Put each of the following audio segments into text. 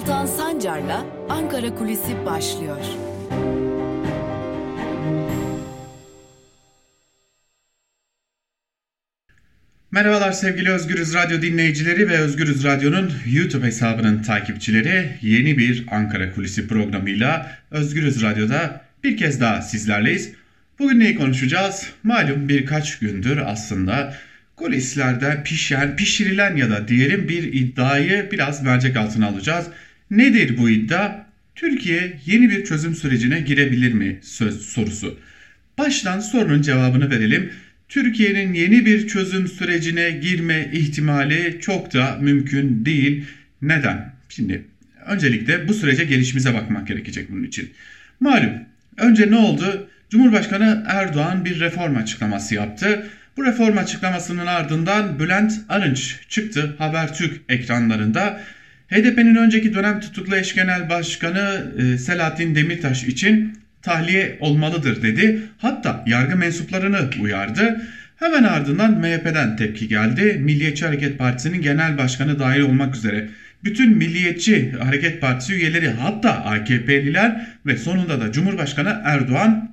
Altan Sancar'la Ankara Kulisi başlıyor. Merhabalar sevgili Özgürüz Radyo dinleyicileri ve Özgürüz Radyo'nun YouTube hesabının takipçileri. Yeni bir Ankara Kulisi programıyla Özgürüz Radyo'da bir kez daha sizlerleyiz. Bugün neyi konuşacağız? Malum birkaç gündür aslında kulislerde pişen, pişirilen ya da diyelim bir iddiayı biraz mercek altına alacağız. Nedir bu iddia? Türkiye yeni bir çözüm sürecine girebilir mi söz sorusu. Baştan sorunun cevabını verelim. Türkiye'nin yeni bir çözüm sürecine girme ihtimali çok da mümkün değil. Neden? Şimdi öncelikle bu sürece gelişimize bakmak gerekecek bunun için. Malum önce ne oldu? Cumhurbaşkanı Erdoğan bir reform açıklaması yaptı. Bu reform açıklamasının ardından Bülent Arınç çıktı Habertürk ekranlarında. HDP'nin önceki dönem tutuklu eş genel başkanı e, Selahattin Demirtaş için tahliye olmalıdır dedi. Hatta yargı mensuplarını uyardı. Hemen ardından MHP'den tepki geldi. Milliyetçi Hareket Partisi'nin genel başkanı dahil olmak üzere bütün Milliyetçi Hareket Partisi üyeleri hatta AKP'liler ve sonunda da Cumhurbaşkanı Erdoğan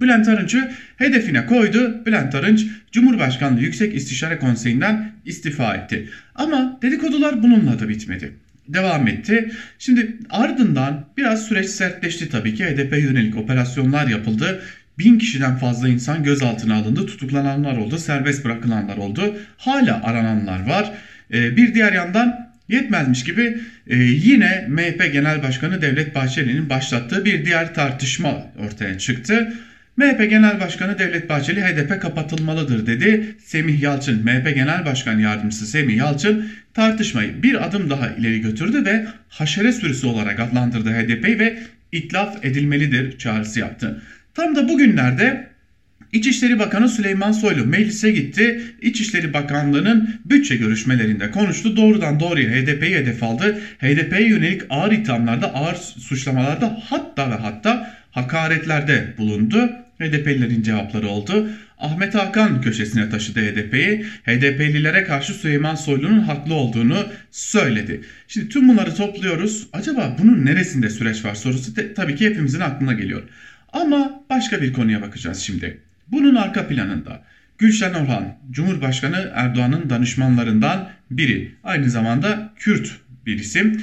Bülent Arınç'ı hedefine koydu. Bülent Arınç Cumhurbaşkanlığı Yüksek İstişare Konseyi'nden istifa etti. Ama dedikodular bununla da bitmedi. Devam etti. Şimdi ardından biraz süreç sertleşti tabii ki. HDP yönelik operasyonlar yapıldı. Bin kişiden fazla insan gözaltına alındı. Tutuklananlar oldu. Serbest bırakılanlar oldu. Hala arananlar var. Ee, bir diğer yandan Yetmezmiş gibi e, yine MHP Genel Başkanı Devlet Bahçeli'nin başlattığı bir diğer tartışma ortaya çıktı. MHP Genel Başkanı Devlet Bahçeli HDP kapatılmalıdır dedi. Semih Yalçın, MHP Genel Başkan Yardımcısı Semih Yalçın tartışmayı bir adım daha ileri götürdü ve haşere sürüsü olarak adlandırdı HDP'yi ve itlaf edilmelidir çağrısı yaptı. Tam da bugünlerde İçişleri Bakanı Süleyman Soylu meclise gitti. İçişleri Bakanlığı'nın bütçe görüşmelerinde konuştu. Doğrudan doğruya HDP'yi hedef aldı. HDP'ye yönelik ağır ithamlarda, ağır suçlamalarda hatta ve hatta hakaretlerde bulundu. HDP'lilerin cevapları oldu. Ahmet Hakan köşesine taşıdı HDP'yi. HDP'lilere karşı Süleyman Soylu'nun haklı olduğunu söyledi. Şimdi tüm bunları topluyoruz. Acaba bunun neresinde süreç var sorusu de, tabii ki hepimizin aklına geliyor. Ama başka bir konuya bakacağız şimdi. Bunun arka planında Gülşen Orhan, Cumhurbaşkanı Erdoğan'ın danışmanlarından biri. Aynı zamanda Kürt bir isim.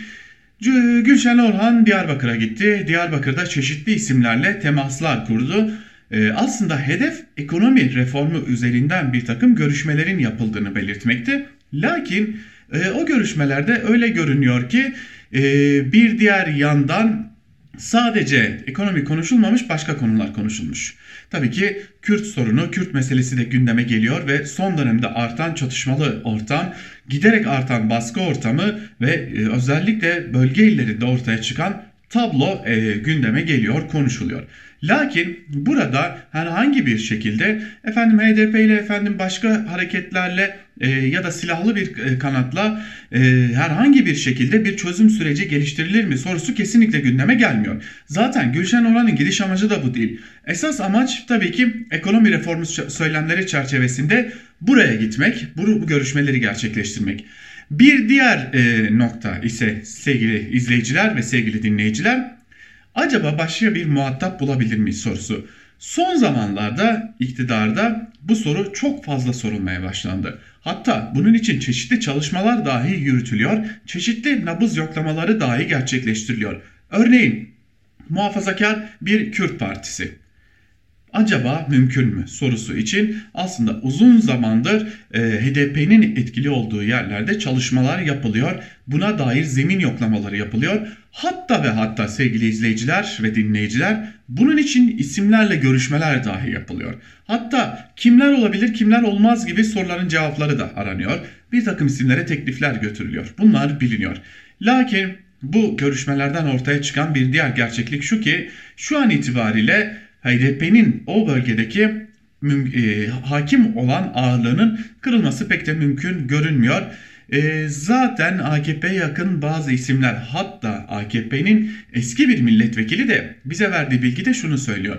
Gülşen Orhan Diyarbakır'a gitti. Diyarbakır'da çeşitli isimlerle temaslar kurdu. Ee, aslında hedef ekonomi reformu üzerinden bir takım görüşmelerin yapıldığını belirtmekti. Lakin e, o görüşmelerde öyle görünüyor ki e, bir diğer yandan sadece ekonomi konuşulmamış başka konular konuşulmuş. Tabii ki Kürt sorunu, Kürt meselesi de gündeme geliyor ve son dönemde artan çatışmalı ortam, giderek artan baskı ortamı ve e, özellikle bölge illerinde ortaya çıkan tablo gündeme geliyor, konuşuluyor. Lakin burada herhangi bir şekilde efendim HDP ile efendim başka hareketlerle e, ya da silahlı bir e, kanatla e, herhangi bir şekilde bir çözüm süreci geliştirilir mi sorusu kesinlikle gündeme gelmiyor. Zaten Gülşen Oran'ın gidiş amacı da bu değil. Esas amaç tabii ki ekonomi reformu söylemleri çerçevesinde buraya gitmek, bu, bu görüşmeleri gerçekleştirmek. Bir diğer e, nokta ise sevgili izleyiciler ve sevgili dinleyiciler acaba başka bir muhatap bulabilir miyiz sorusu. Son zamanlarda iktidarda bu soru çok fazla sorulmaya başlandı. Hatta bunun için çeşitli çalışmalar dahi yürütülüyor, çeşitli nabız yoklamaları dahi gerçekleştiriliyor. Örneğin muhafazakar bir Kürt partisi acaba mümkün mü sorusu için aslında uzun zamandır e, HDP'nin etkili olduğu yerlerde çalışmalar yapılıyor. Buna dair zemin yoklamaları yapılıyor. Hatta ve hatta sevgili izleyiciler ve dinleyiciler bunun için isimlerle görüşmeler dahi yapılıyor. Hatta kimler olabilir kimler olmaz gibi soruların cevapları da aranıyor. Bir takım isimlere teklifler götürülüyor. Bunlar biliniyor. Lakin bu görüşmelerden ortaya çıkan bir diğer gerçeklik şu ki şu an itibariyle HDP'nin o bölgedeki e, hakim olan ağırlığının kırılması pek de mümkün görünmüyor. E, zaten AKP yakın bazı isimler hatta AKP'nin eski bir milletvekili de bize verdiği bilgi de şunu söylüyor.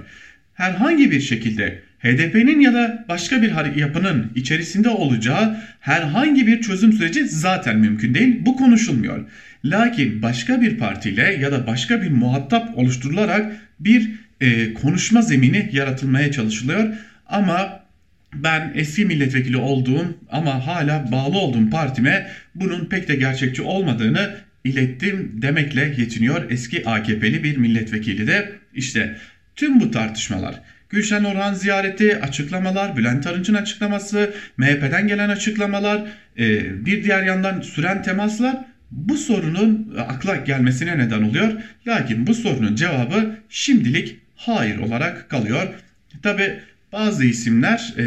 Herhangi bir şekilde HDP'nin ya da başka bir yapının içerisinde olacağı herhangi bir çözüm süreci zaten mümkün değil. Bu konuşulmuyor. Lakin başka bir partiyle ya da başka bir muhatap oluşturularak bir e, konuşma zemini yaratılmaya çalışılıyor. Ama ben eski milletvekili olduğum ama hala bağlı olduğum partime bunun pek de gerçekçi olmadığını ilettim demekle yetiniyor eski AKP'li bir milletvekili de. işte tüm bu tartışmalar Gülşen Orhan ziyareti, açıklamalar, Bülent Arınç'ın açıklaması, MHP'den gelen açıklamalar, e, bir diğer yandan süren temaslar bu sorunun akla gelmesine neden oluyor. Lakin bu sorunun cevabı şimdilik hayır olarak kalıyor. Tabi bazı isimler e,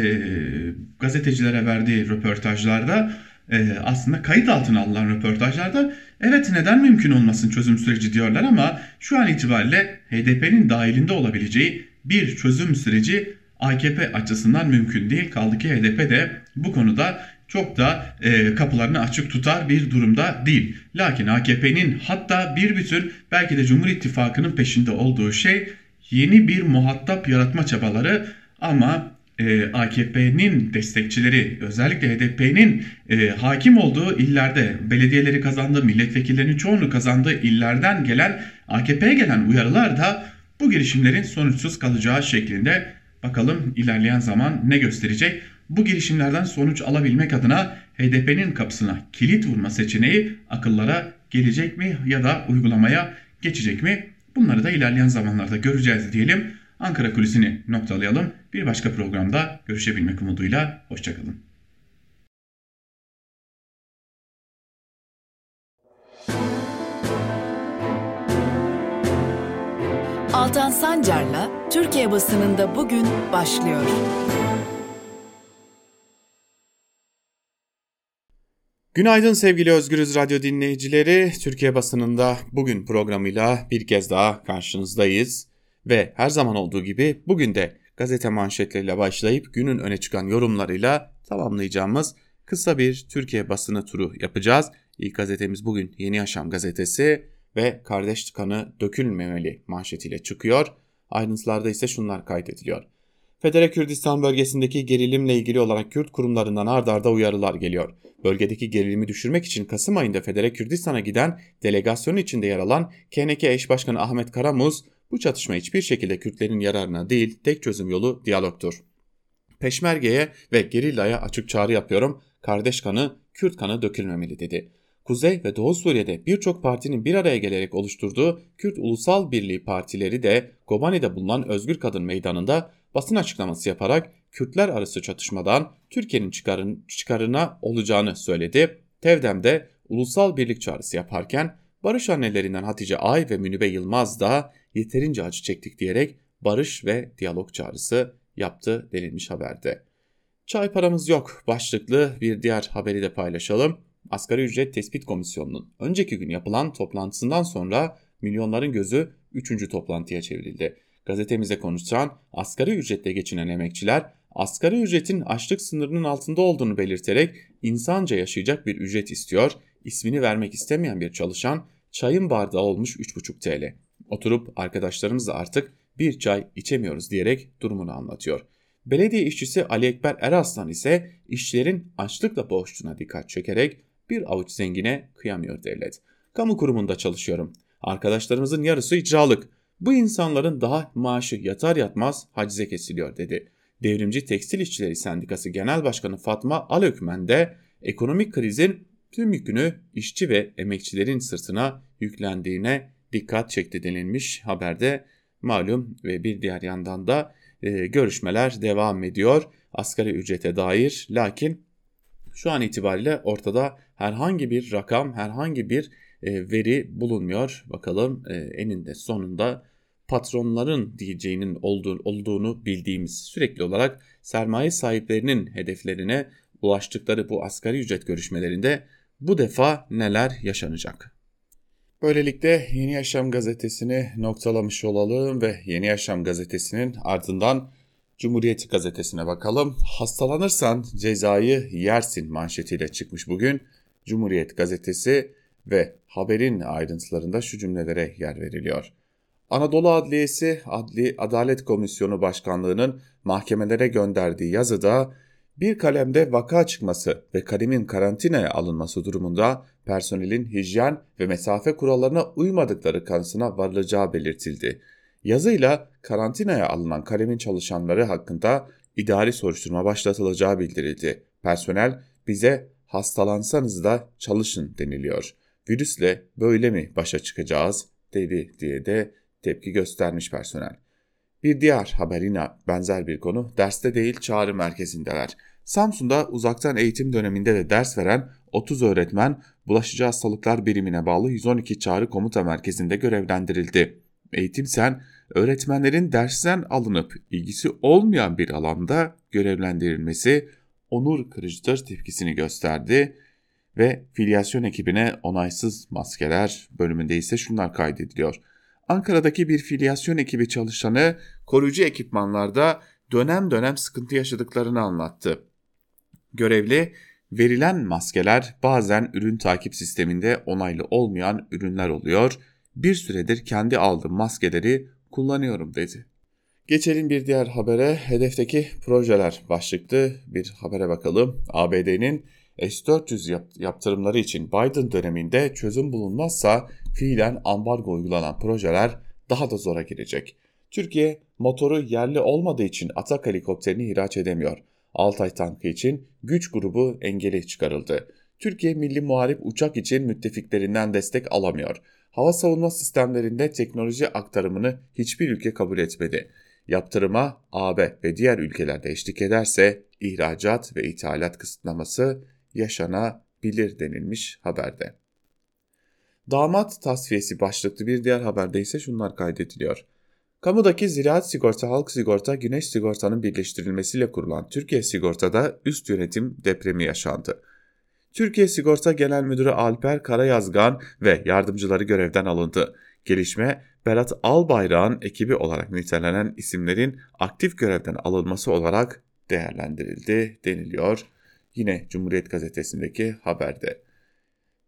gazetecilere verdiği röportajlarda e, aslında kayıt altına alınan röportajlarda evet neden mümkün olmasın çözüm süreci diyorlar ama şu an itibariyle HDP'nin dahilinde olabileceği bir çözüm süreci AKP açısından mümkün değil. Kaldı ki HDP de bu konuda çok da e, kapılarını açık tutar bir durumda değil. Lakin AKP'nin hatta bir bütün belki de Cumhur İttifakı'nın peşinde olduğu şey yeni bir muhatap yaratma çabaları ama e, AKP'nin destekçileri özellikle HDP'nin e, hakim olduğu illerde belediyeleri kazandığı milletvekillerinin çoğunu kazandığı illerden gelen AKP'ye gelen uyarılar da bu girişimlerin sonuçsuz kalacağı şeklinde bakalım ilerleyen zaman ne gösterecek. Bu girişimlerden sonuç alabilmek adına HDP'nin kapısına kilit vurma seçeneği akıllara gelecek mi ya da uygulamaya geçecek mi? Bunları da ilerleyen zamanlarda göreceğiz diyelim. Ankara kulisini noktalayalım. Bir başka programda görüşebilmek umuduyla. Hoşçakalın. Altan Sancar'la Türkiye basınında bugün başlıyor. Günaydın sevgili Özgürüz Radyo dinleyicileri. Türkiye basınında bugün programıyla bir kez daha karşınızdayız. Ve her zaman olduğu gibi bugün de gazete manşetleriyle başlayıp günün öne çıkan yorumlarıyla tamamlayacağımız kısa bir Türkiye basını turu yapacağız. İlk gazetemiz bugün Yeni Yaşam gazetesi ve kardeş kanı dökülmemeli manşetiyle çıkıyor. Ayrıntılarda ise şunlar kaydediliyor. Federe Kürdistan bölgesindeki gerilimle ilgili olarak Kürt kurumlarından ard arda uyarılar geliyor. Bölgedeki gerilimi düşürmek için Kasım ayında Federe Kürdistan'a giden delegasyonun içinde yer alan KNK eş başkanı Ahmet Karamuz bu çatışma hiçbir şekilde Kürtlerin yararına değil, tek çözüm yolu diyalogtur. Peşmergeye ve gerillaya açık çağrı yapıyorum. Kardeş kanı, Kürt kanı dökülmemeli dedi. Kuzey ve Doğu Suriye'de birçok partinin bir araya gelerek oluşturduğu Kürt Ulusal Birliği partileri de Kobani'de bulunan Özgür Kadın Meydanı'nda basın açıklaması yaparak Kürtler arası çatışmadan Türkiye'nin çıkarın, çıkarına olacağını söyledi. Tevdem'de ulusal birlik çağrısı yaparken barış annelerinden Hatice Ay ve Münübe Yılmaz da yeterince acı çektik diyerek barış ve diyalog çağrısı yaptı denilmiş haberde. Çay paramız yok başlıklı bir diğer haberi de paylaşalım. Asgari Ücret Tespit Komisyonu'nun önceki gün yapılan toplantısından sonra milyonların gözü 3. toplantıya çevrildi. Gazetemize konuşan asgari ücretle geçinen emekçiler asgari ücretin açlık sınırının altında olduğunu belirterek insanca yaşayacak bir ücret istiyor. İsmini vermek istemeyen bir çalışan çayın bardağı olmuş 3,5 TL. Oturup arkadaşlarımızla artık bir çay içemiyoruz diyerek durumunu anlatıyor. Belediye işçisi Ali Ekber Eraslan ise işçilerin açlıkla boğuştuğuna dikkat çekerek bir avuç zengine kıyamıyor devlet. Kamu kurumunda çalışıyorum. Arkadaşlarımızın yarısı icralık. Bu insanların daha maaşı yatar yatmaz hacize kesiliyor dedi. Devrimci Tekstil İşçileri Sendikası Genel Başkanı Fatma Alökmen de ekonomik krizin tüm yükünü işçi ve emekçilerin sırtına yüklendiğine dikkat çekti denilmiş haberde malum ve bir diğer yandan da e, görüşmeler devam ediyor asgari ücrete dair lakin şu an itibariyle ortada herhangi bir rakam, herhangi bir e, veri bulunmuyor. Bakalım e, eninde sonunda patronların diyeceğinin olduğu, olduğunu bildiğimiz sürekli olarak sermaye sahiplerinin hedeflerine ulaştıkları bu asgari ücret görüşmelerinde bu defa neler yaşanacak? Böylelikle Yeni Yaşam gazetesini noktalamış olalım ve Yeni Yaşam gazetesinin ardından Cumhuriyet gazetesine bakalım. Hastalanırsan cezayı yersin manşetiyle çıkmış bugün Cumhuriyet gazetesi ve haberin ayrıntılarında şu cümlelere yer veriliyor. Anadolu Adliyesi Adli Adalet Komisyonu Başkanlığı'nın mahkemelere gönderdiği yazıda bir kalemde vaka çıkması ve kalemin karantinaya alınması durumunda personelin hijyen ve mesafe kurallarına uymadıkları kanısına varılacağı belirtildi. Yazıyla karantinaya alınan kalemin çalışanları hakkında idari soruşturma başlatılacağı bildirildi. Personel bize hastalansanız da çalışın deniliyor. Virüsle böyle mi başa çıkacağız dedi diye de tepki göstermiş personel. Bir diğer haber yine benzer bir konu derste değil çağrı merkezindeler. Samsun'da uzaktan eğitim döneminde de ders veren 30 öğretmen bulaşıcı hastalıklar birimine bağlı 112 çağrı komuta merkezinde görevlendirildi. Eğitim Sen öğretmenlerin dersten alınıp ilgisi olmayan bir alanda görevlendirilmesi onur kırıcıdır tepkisini gösterdi ve filyasyon ekibine onaysız maskeler bölümünde ise şunlar kaydediliyor. Ankara'daki bir filyasyon ekibi çalışanı koruyucu ekipmanlarda dönem dönem sıkıntı yaşadıklarını anlattı. Görevli verilen maskeler bazen ürün takip sisteminde onaylı olmayan ürünler oluyor. Bir süredir kendi aldığım maskeleri kullanıyorum dedi. Geçelim bir diğer habere. Hedefteki projeler başlıklı bir habere bakalım. ABD'nin S-400 yaptırımları için Biden döneminde çözüm bulunmazsa fiilen ambargo uygulanan projeler daha da zora girecek. Türkiye motoru yerli olmadığı için Atak helikopterini ihraç edemiyor. Altay tankı için güç grubu engeli çıkarıldı. Türkiye milli muharip uçak için müttefiklerinden destek alamıyor. Hava savunma sistemlerinde teknoloji aktarımını hiçbir ülke kabul etmedi. Yaptırıma AB ve diğer ülkelerde eşlik ederse ihracat ve ithalat kısıtlaması yaşanabilir denilmiş haberde. Damat tasfiyesi başlıklı bir diğer haberde ise şunlar kaydediliyor. Kamudaki ziraat sigorta, halk sigorta, güneş sigortanın birleştirilmesiyle kurulan Türkiye Sigorta'da üst yönetim depremi yaşandı. Türkiye Sigorta Genel Müdürü Alper Karayazgan ve yardımcıları görevden alındı. Gelişme Berat Albayrak'ın ekibi olarak nitelenen isimlerin aktif görevden alınması olarak değerlendirildi deniliyor. Yine Cumhuriyet Gazetesi'ndeki haberde.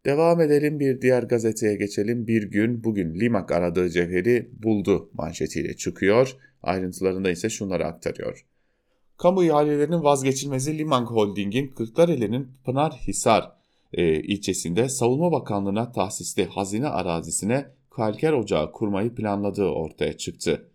Devam edelim bir diğer gazeteye geçelim. Bir gün bugün Limak aradığı cevheri buldu manşetiyle çıkıyor. Ayrıntılarında ise şunları aktarıyor. Kamu ihalelerinin vazgeçilmezi Limak Holding'in Kırklareli'nin Pınarhisar e, ilçesinde Savunma Bakanlığı'na tahsisli hazine arazisine kalker ocağı kurmayı planladığı ortaya çıktı.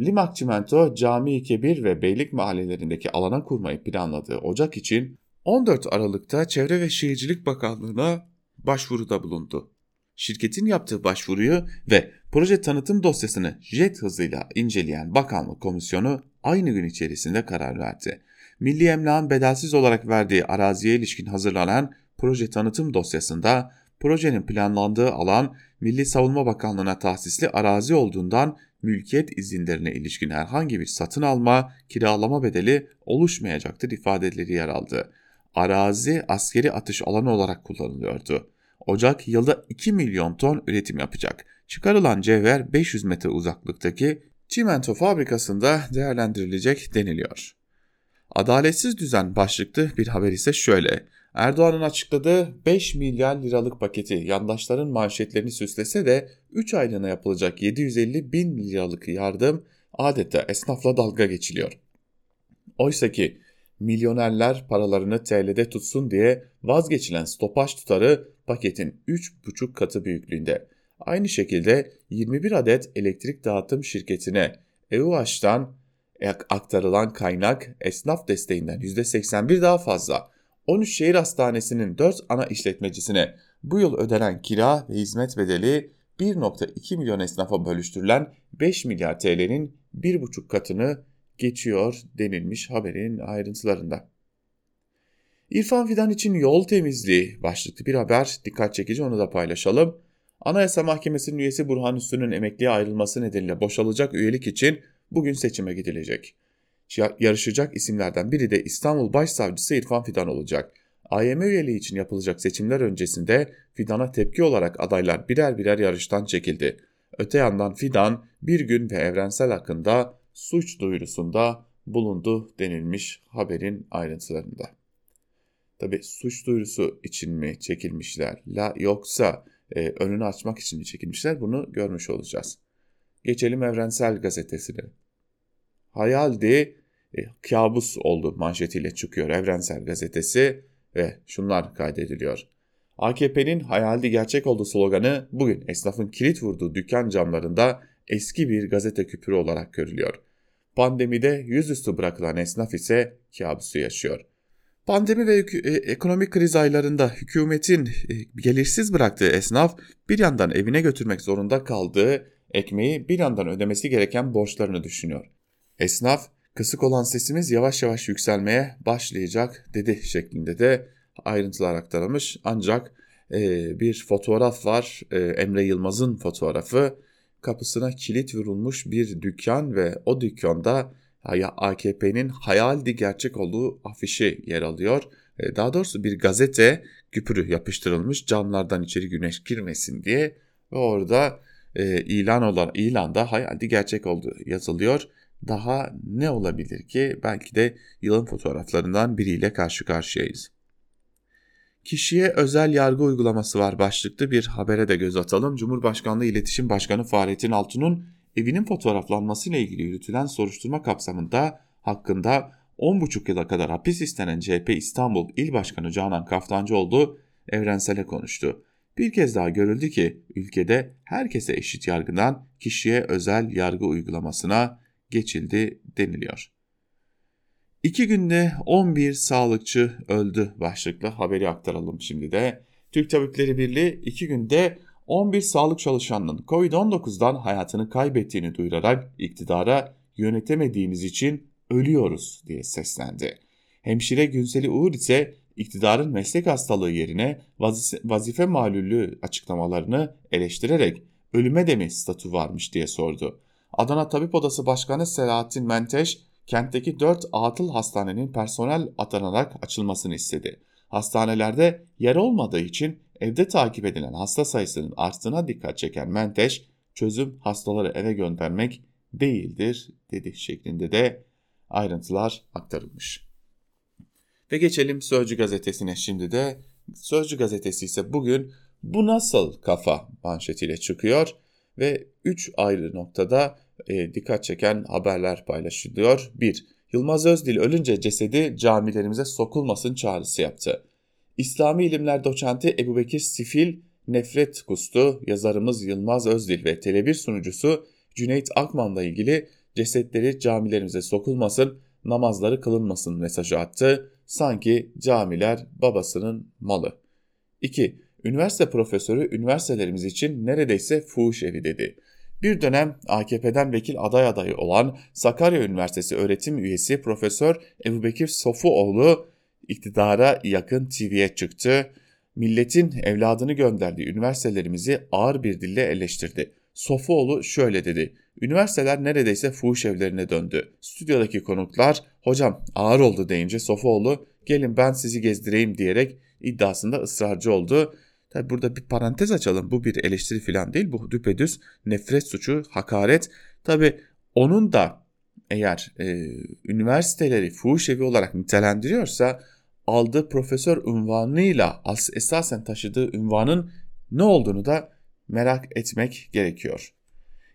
Limak Çimento, Cami Kebir ve Beylik mahallelerindeki alana kurmayı planladığı ocak için 14 Aralık'ta Çevre ve Şehircilik Bakanlığı'na başvuruda bulundu. Şirketin yaptığı başvuruyu ve proje tanıtım dosyasını jet hızıyla inceleyen bakanlık komisyonu aynı gün içerisinde karar verdi. Milli Emlak'ın bedelsiz olarak verdiği araziye ilişkin hazırlanan proje tanıtım dosyasında projenin planlandığı alan Milli Savunma Bakanlığı'na tahsisli arazi olduğundan mülkiyet izinlerine ilişkin herhangi bir satın alma, kiralama bedeli oluşmayacaktır ifadeleri yer aldı. Arazi askeri atış alanı olarak kullanılıyordu. Ocak yılda 2 milyon ton üretim yapacak. Çıkarılan cevher 500 metre uzaklıktaki çimento fabrikasında değerlendirilecek deniliyor. Adaletsiz düzen başlıklı bir haber ise şöyle. Erdoğan'ın açıkladığı 5 milyar liralık paketi yandaşların manşetlerini süslese de 3 aylığına yapılacak 750 bin liralık yardım adeta esnafla dalga geçiliyor. Oysa ki milyonerler paralarını TL'de tutsun diye vazgeçilen stopaj tutarı paketin 3,5 katı büyüklüğünde. Aynı şekilde 21 adet elektrik dağıtım şirketine EUH'tan aktarılan kaynak esnaf desteğinden %81 daha fazla. 13 şehir hastanesinin 4 ana işletmecisine bu yıl ödenen kira ve hizmet bedeli 1.2 milyon esnafa bölüştürülen 5 milyar TL'nin 1,5 katını geçiyor denilmiş haberin ayrıntılarında. İrfan Fidan için yol temizliği başlıklı bir haber dikkat çekici onu da paylaşalım. Anayasa Mahkemesi'nin üyesi Burhan Üstü'nün emekliye ayrılması nedeniyle boşalacak üyelik için bugün seçime gidilecek. Yarışacak isimlerden biri de İstanbul Başsavcısı İrfan Fidan olacak. AYM üyeliği için yapılacak seçimler öncesinde Fidan'a tepki olarak adaylar birer birer yarıştan çekildi. Öte yandan Fidan bir gün ve evrensel hakkında suç duyurusunda bulundu denilmiş haberin ayrıntılarında. Tabi suç duyurusu için mi çekilmişler la yoksa e, önünü açmak için mi çekilmişler bunu görmüş olacağız. Geçelim Evrensel Gazetesi'ne. Hayaldi, e, kabus oldu manşetiyle çıkıyor Evrensel Gazetesi ve şunlar kaydediliyor. AKP'nin hayaldi gerçek oldu sloganı bugün esnafın kilit vurduğu dükkan camlarında eski bir gazete küpürü olarak görülüyor. Pandemide yüzüstü bırakılan esnaf ise kabusu yaşıyor. Pandemi ve e, ekonomik kriz aylarında hükümetin e, gelirsiz bıraktığı esnaf bir yandan evine götürmek zorunda kaldığı ekmeği bir yandan ödemesi gereken borçlarını düşünüyor. Esnaf kısık olan sesimiz yavaş yavaş yükselmeye başlayacak dedi şeklinde de ayrıntılar aktarılmış. Ancak e, bir fotoğraf var e, Emre Yılmaz'ın fotoğrafı kapısına kilit vurulmuş bir dükkan ve o dükkanda AKP'nin hayaldi gerçek olduğu afişi yer alıyor. E, daha doğrusu bir gazete küpürü yapıştırılmış camlardan içeri güneş girmesin diye ve orada e, ilan olan ilanda hayaldi gerçek olduğu yazılıyor. Daha ne olabilir ki? Belki de yılın fotoğraflarından biriyle karşı karşıyayız. Kişiye özel yargı uygulaması var başlıklı bir habere de göz atalım. Cumhurbaşkanlığı İletişim Başkanı Fahrettin Altun'un evinin fotoğraflanmasıyla ilgili yürütülen soruşturma kapsamında hakkında 10,5 yıla kadar hapis istenen CHP İstanbul İl Başkanı Canan Kaftancıoğlu evrensele konuştu. Bir kez daha görüldü ki ülkede herkese eşit yargıdan kişiye özel yargı uygulamasına geçildi deniliyor. İki günde 11 sağlıkçı öldü başlıklı haberi aktaralım şimdi de. Türk Tabipleri Birliği iki günde 11 sağlık çalışanının Covid-19'dan hayatını kaybettiğini duyurarak iktidara yönetemediğimiz için ölüyoruz diye seslendi. Hemşire Günseli Uğur ise iktidarın meslek hastalığı yerine vazife malüllü açıklamalarını eleştirerek ölüme de mi statü varmış diye sordu. Adana Tabip Odası Başkanı Selahattin Menteş, kentteki 4 atıl hastanenin personel atanarak açılmasını istedi. Hastanelerde yer olmadığı için evde takip edilen hasta sayısının arttığına dikkat çeken Menteş, çözüm hastaları eve göndermek değildir dedi şeklinde de ayrıntılar aktarılmış. Ve geçelim Sözcü gazetesine şimdi de. Sözcü gazetesi ise bugün bu nasıl kafa manşetiyle çıkıyor ve 3 ayrı noktada e, dikkat çeken haberler paylaşılıyor. 1. Yılmaz Özdil ölünce cesedi camilerimize sokulmasın çağrısı yaptı. İslami ilimler doçenti Ebu Bekir Sifil nefret kustu. Yazarımız Yılmaz Özdil ve Tele1 sunucusu Cüneyt Akman'la ilgili cesetleri camilerimize sokulmasın, namazları kılınmasın mesajı attı. Sanki camiler babasının malı. 2. Üniversite profesörü üniversitelerimiz için neredeyse fuhuş evi dedi. Bir dönem AKP'den vekil aday adayı olan Sakarya Üniversitesi öğretim üyesi Profesör Ebubekir Sofuoğlu iktidara yakın TV'ye çıktı. Milletin evladını gönderdiği üniversitelerimizi ağır bir dille eleştirdi. Sofuoğlu şöyle dedi. Üniversiteler neredeyse fuhuş evlerine döndü. Stüdyodaki konuklar hocam ağır oldu deyince Sofuoğlu gelin ben sizi gezdireyim diyerek iddiasında ısrarcı oldu. Tabi burada bir parantez açalım. Bu bir eleştiri falan değil. Bu düpedüz nefret suçu, hakaret. Tabi onun da eğer e, üniversiteleri fuhuş olarak nitelendiriyorsa aldığı profesör unvanıyla esasen taşıdığı unvanın ne olduğunu da merak etmek gerekiyor.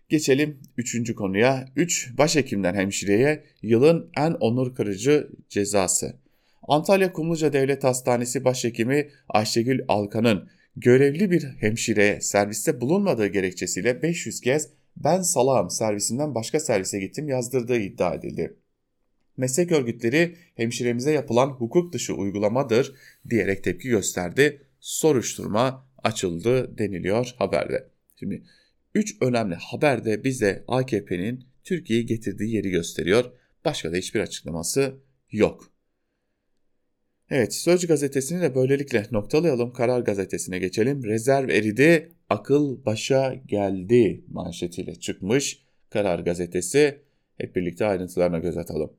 Geçelim üçüncü konuya. Üç başhekimden hemşireye yılın en onur kırıcı cezası. Antalya Kumluca Devlet Hastanesi Başhekimi Ayşegül Alkan'ın görevli bir hemşireye serviste bulunmadığı gerekçesiyle 500 kez ben salağım servisinden başka servise gittim yazdırdığı iddia edildi. Meslek örgütleri hemşiremize yapılan hukuk dışı uygulamadır diyerek tepki gösterdi. Soruşturma açıldı deniliyor haberde. Şimdi 3 önemli haber de bize AKP'nin Türkiye'yi getirdiği yeri gösteriyor. Başka da hiçbir açıklaması yok. Evet Sözcü gazetesini de böylelikle noktalayalım. Karar gazetesine geçelim. Rezerv eridi, akıl başa geldi manşetiyle çıkmış Karar gazetesi. Hep birlikte ayrıntılarına göz atalım.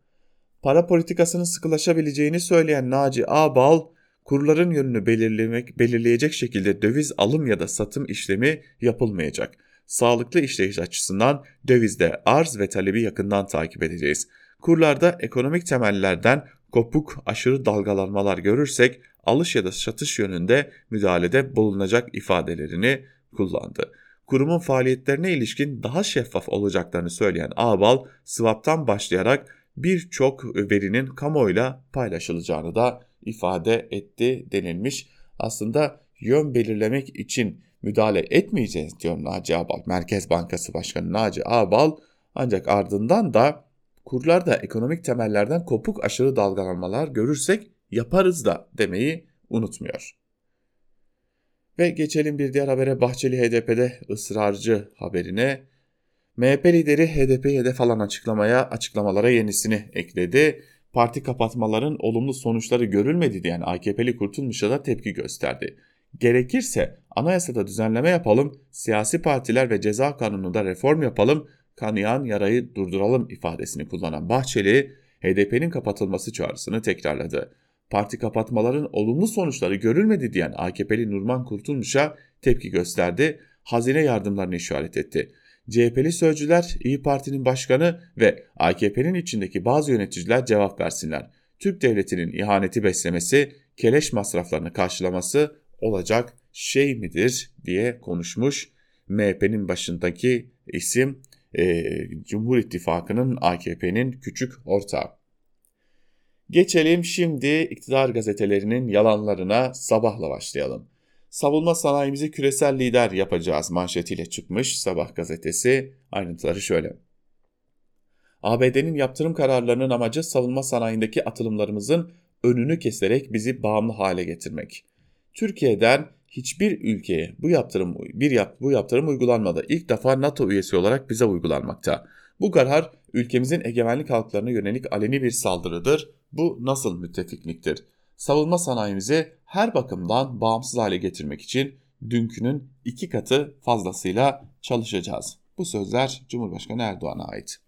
Para politikasının sıkılaşabileceğini söyleyen Naci Ağbal, kurların yönünü belirlemek, belirleyecek şekilde döviz alım ya da satım işlemi yapılmayacak. Sağlıklı işleyiş açısından dövizde arz ve talebi yakından takip edeceğiz. Kurlarda ekonomik temellerden kopuk aşırı dalgalanmalar görürsek alış ya da satış yönünde müdahalede bulunacak ifadelerini kullandı. kurumun faaliyetlerine ilişkin daha şeffaf olacaklarını söyleyen Ağbal, swap'tan başlayarak birçok verinin kamuoyuyla paylaşılacağını da ifade etti denilmiş. Aslında yön belirlemek için müdahale etmeyeceğiz diyor Naci Ağbal. Merkez Bankası Başkanı Naci Ağbal ancak ardından da kurlarda ekonomik temellerden kopuk aşırı dalgalanmalar görürsek yaparız da demeyi unutmuyor. Ve geçelim bir diğer habere Bahçeli HDP'de ısrarcı haberine. MHP lideri HDP'ye hedef alan açıklamaya, açıklamalara yenisini ekledi. Parti kapatmaların olumlu sonuçları görülmedi diyen AKP'li Kurtulmuş'a da tepki gösterdi. Gerekirse anayasada düzenleme yapalım, siyasi partiler ve ceza kanununda reform yapalım, kanayan yarayı durduralım ifadesini kullanan Bahçeli, HDP'nin kapatılması çağrısını tekrarladı. Parti kapatmaların olumlu sonuçları görülmedi diyen AKP'li Nurman Kurtulmuş'a tepki gösterdi, hazine yardımlarını işaret etti. CHP'li sözcüler, İyi Parti'nin başkanı ve AKP'nin içindeki bazı yöneticiler cevap versinler. Türk devletinin ihaneti beslemesi, keleş masraflarını karşılaması olacak şey midir diye konuşmuş. MHP'nin başındaki isim e, Cumhur İttifakı'nın AKP'nin küçük ortağı. Geçelim şimdi iktidar gazetelerinin yalanlarına sabahla başlayalım. Savunma sanayimizi küresel lider yapacağız manşetiyle çıkmış Sabah gazetesi. Ayrıntıları şöyle. ABD'nin yaptırım kararlarının amacı savunma sanayindeki atılımlarımızın önünü keserek bizi bağımlı hale getirmek. Türkiye'den hiçbir ülkeye bu yaptırım bir yap, bu yaptırım uygulanmadı. İlk defa NATO üyesi olarak bize uygulanmakta. Bu karar ülkemizin egemenlik halklarına yönelik aleni bir saldırıdır. Bu nasıl müttefikliktir? Savunma sanayimizi her bakımdan bağımsız hale getirmek için dünkünün iki katı fazlasıyla çalışacağız. Bu sözler Cumhurbaşkanı Erdoğan'a ait.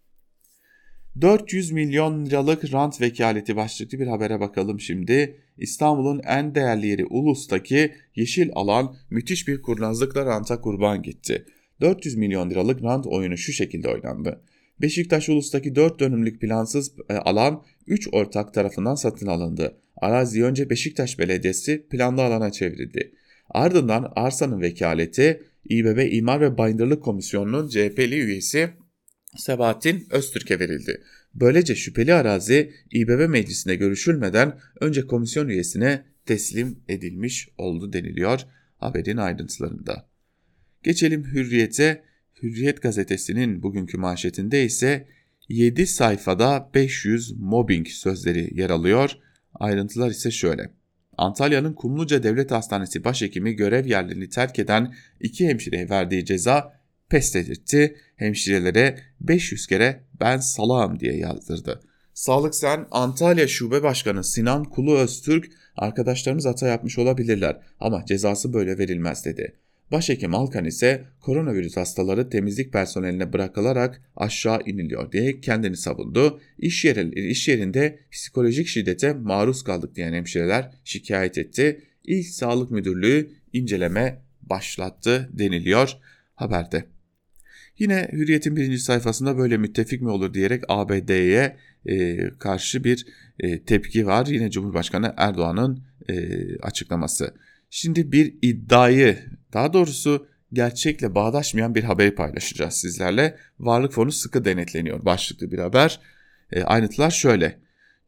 400 milyon liralık rant vekaleti başlıklı bir habere bakalım şimdi. İstanbul'un en değerli yeri Ulus'taki yeşil alan müthiş bir kurnazlıkla ranta kurban gitti. 400 milyon liralık rant oyunu şu şekilde oynandı. Beşiktaş Ulus'taki 4 dönümlük plansız e, alan 3 ortak tarafından satın alındı. Arazi önce Beşiktaş Belediyesi planlı alana çevrildi. Ardından arsanın vekaleti İBB İmar ve Bayındırlık Komisyonu'nun CHP'li üyesi Sebahattin Öztürk'e verildi. Böylece şüpheli arazi İBB meclisinde görüşülmeden önce komisyon üyesine teslim edilmiş oldu deniliyor haberin ayrıntılarında. Geçelim Hürriyet'e. Hürriyet gazetesinin bugünkü manşetinde ise 7 sayfada 500 mobbing sözleri yer alıyor. Ayrıntılar ise şöyle. Antalya'nın Kumluca Devlet Hastanesi başhekimi görev yerlerini terk eden iki hemşireye verdiği ceza pes dedirtti. Hemşirelere 500 kere ben salağım diye yazdırdı. Sağlık Sen Antalya Şube Başkanı Sinan Kulu Öztürk arkadaşlarımız hata yapmış olabilirler ama cezası böyle verilmez dedi. Başhekim Alkan ise koronavirüs hastaları temizlik personeline bırakılarak aşağı iniliyor diye kendini savundu. İş, yeri, iş yerinde psikolojik şiddete maruz kaldık diyen hemşireler şikayet etti. İl Sağlık Müdürlüğü inceleme başlattı deniliyor haberde. Yine Hürriyet'in birinci sayfasında böyle müttefik mi olur diyerek ABD'ye e, karşı bir e, tepki var. Yine Cumhurbaşkanı Erdoğan'ın e, açıklaması. Şimdi bir iddiayı daha doğrusu gerçekle bağdaşmayan bir haberi paylaşacağız sizlerle. Varlık fonu sıkı denetleniyor başlıklı bir haber. E, ayrıntılar şöyle.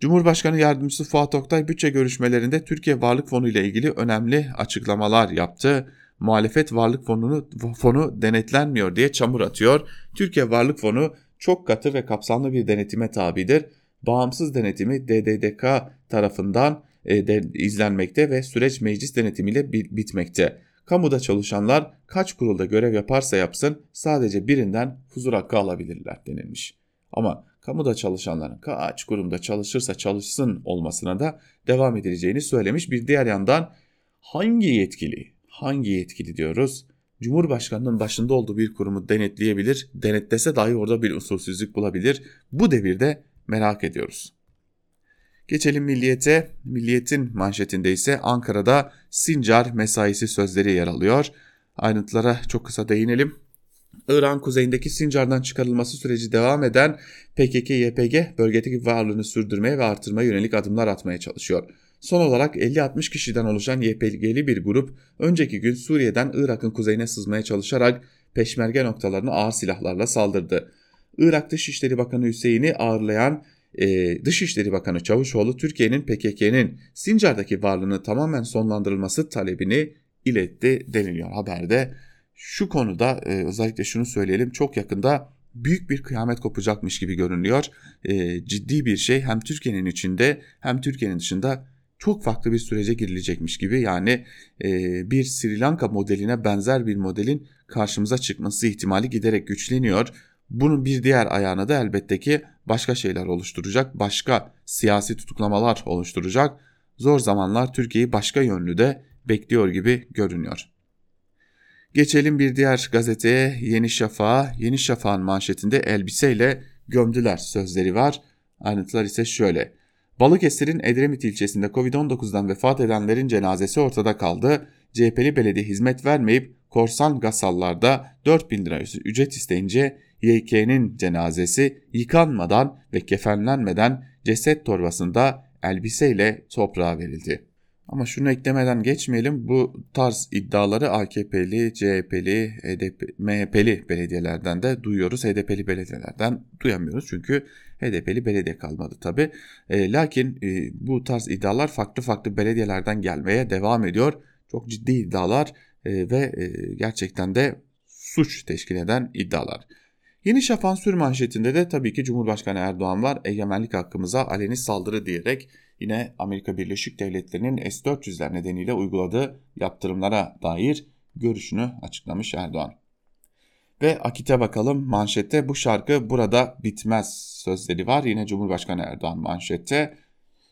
Cumhurbaşkanı Yardımcısı Fuat Oktay bütçe görüşmelerinde Türkiye Varlık Fonu ile ilgili önemli açıklamalar yaptı. Muhalefet Varlık Fonu'nu fonu denetlenmiyor diye çamur atıyor. Türkiye Varlık Fonu çok katı ve kapsamlı bir denetime tabidir. Bağımsız denetimi DDDK tarafından e, de, izlenmekte ve süreç meclis denetimiyle bitmekte. Kamuda çalışanlar kaç kurulda görev yaparsa yapsın sadece birinden huzur hakkı alabilirler denilmiş. Ama kamuda çalışanların kaç kurumda çalışırsa çalışsın olmasına da devam edileceğini söylemiş. Bir diğer yandan hangi yetkili, hangi yetkili diyoruz? Cumhurbaşkanının başında olduğu bir kurumu denetleyebilir, denetlese dahi orada bir usulsüzlük bulabilir. Bu devirde merak ediyoruz. Geçelim Milliyet'e. Milliyet'in manşetinde ise Ankara'da Sincar mesaisi sözleri yer alıyor. Ayrıntılara çok kısa değinelim. İran kuzeyindeki Sincar'dan çıkarılması süreci devam eden PKK-YPG bölgedeki varlığını sürdürmeye ve artırmaya yönelik adımlar atmaya çalışıyor. Son olarak 50-60 kişiden oluşan YPG'li bir grup önceki gün Suriye'den Irak'ın kuzeyine sızmaya çalışarak peşmerge noktalarına ağır silahlarla saldırdı. Irak Dışişleri Bakanı Hüseyin'i ağırlayan e, Dışişleri Bakanı Çavuşoğlu Türkiye'nin PKK'nin Sincar'daki varlığını tamamen sonlandırılması talebini iletti deniliyor haberde. Şu konuda e, özellikle şunu söyleyelim çok yakında büyük bir kıyamet kopacakmış gibi görünüyor. E, ciddi bir şey hem Türkiye'nin içinde hem Türkiye'nin dışında çok farklı bir sürece girilecekmiş gibi yani e, bir Sri Lanka modeline benzer bir modelin karşımıza çıkması ihtimali giderek güçleniyor. Bunun bir diğer ayağına da elbette ki başka şeyler oluşturacak, başka siyasi tutuklamalar oluşturacak. Zor zamanlar Türkiye'yi başka yönlü de bekliyor gibi görünüyor. Geçelim bir diğer gazeteye Yeni Şafak'a. Yeni Şafak'ın manşetinde elbiseyle gömdüler sözleri var. Ayrıntılar ise şöyle. Balıkesir'in Edremit ilçesinde Covid-19'dan vefat edenlerin cenazesi ortada kaldı. CHP'li belediye hizmet vermeyip korsan gasallarda 4 bin lira ücret isteyince YK'nin cenazesi yıkanmadan ve kefenlenmeden ceset torbasında elbiseyle toprağa verildi. Ama şunu eklemeden geçmeyelim bu tarz iddiaları AKP'li, CHP'li, HDP, MHP'li belediyelerden de duyuyoruz. HDP'li belediyelerden duyamıyoruz çünkü HDP'li belediye kalmadı tabi. E, lakin e, bu tarz iddialar farklı farklı belediyelerden gelmeye devam ediyor. Çok ciddi iddialar e, ve e, gerçekten de suç teşkil eden iddialar. Yeni Şafak'ın sür manşetinde de tabii ki Cumhurbaşkanı Erdoğan var. Egemenlik hakkımıza aleni saldırı diyerek yine Amerika Birleşik Devletleri'nin S-400'ler nedeniyle uyguladığı yaptırımlara dair görüşünü açıklamış Erdoğan. Ve Akit'e bakalım manşette bu şarkı burada bitmez sözleri var. Yine Cumhurbaşkanı Erdoğan manşette.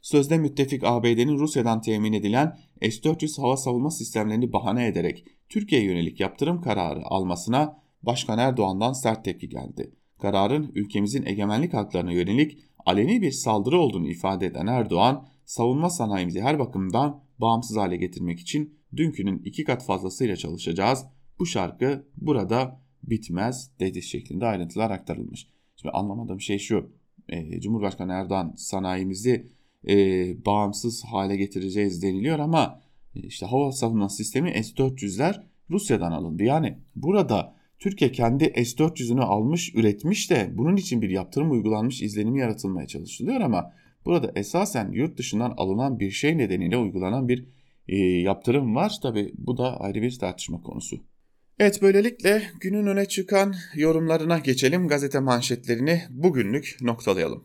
Sözde müttefik ABD'nin Rusya'dan temin edilen S-400 hava savunma sistemlerini bahane ederek Türkiye'ye yönelik yaptırım kararı almasına Başkan Erdoğan'dan sert tepki geldi. Kararın ülkemizin egemenlik haklarına yönelik aleni bir saldırı olduğunu ifade eden Erdoğan, savunma sanayimizi her bakımdan bağımsız hale getirmek için dünkünün iki kat fazlasıyla çalışacağız. Bu şarkı burada bitmez dedi şeklinde ayrıntılar aktarılmış. Şimdi anlamadığım şey şu. E, Cumhurbaşkanı Erdoğan sanayimizi e, bağımsız hale getireceğiz deniliyor ama e, işte hava savunma sistemi S-400'ler Rusya'dan alındı. Yani burada Türkiye kendi S-400'ünü almış, üretmiş de bunun için bir yaptırım uygulanmış izlenimi yaratılmaya çalışılıyor ama burada esasen yurt dışından alınan bir şey nedeniyle uygulanan bir e, yaptırım var. Tabi bu da ayrı bir tartışma konusu. Evet böylelikle günün öne çıkan yorumlarına geçelim. Gazete manşetlerini bugünlük noktalayalım.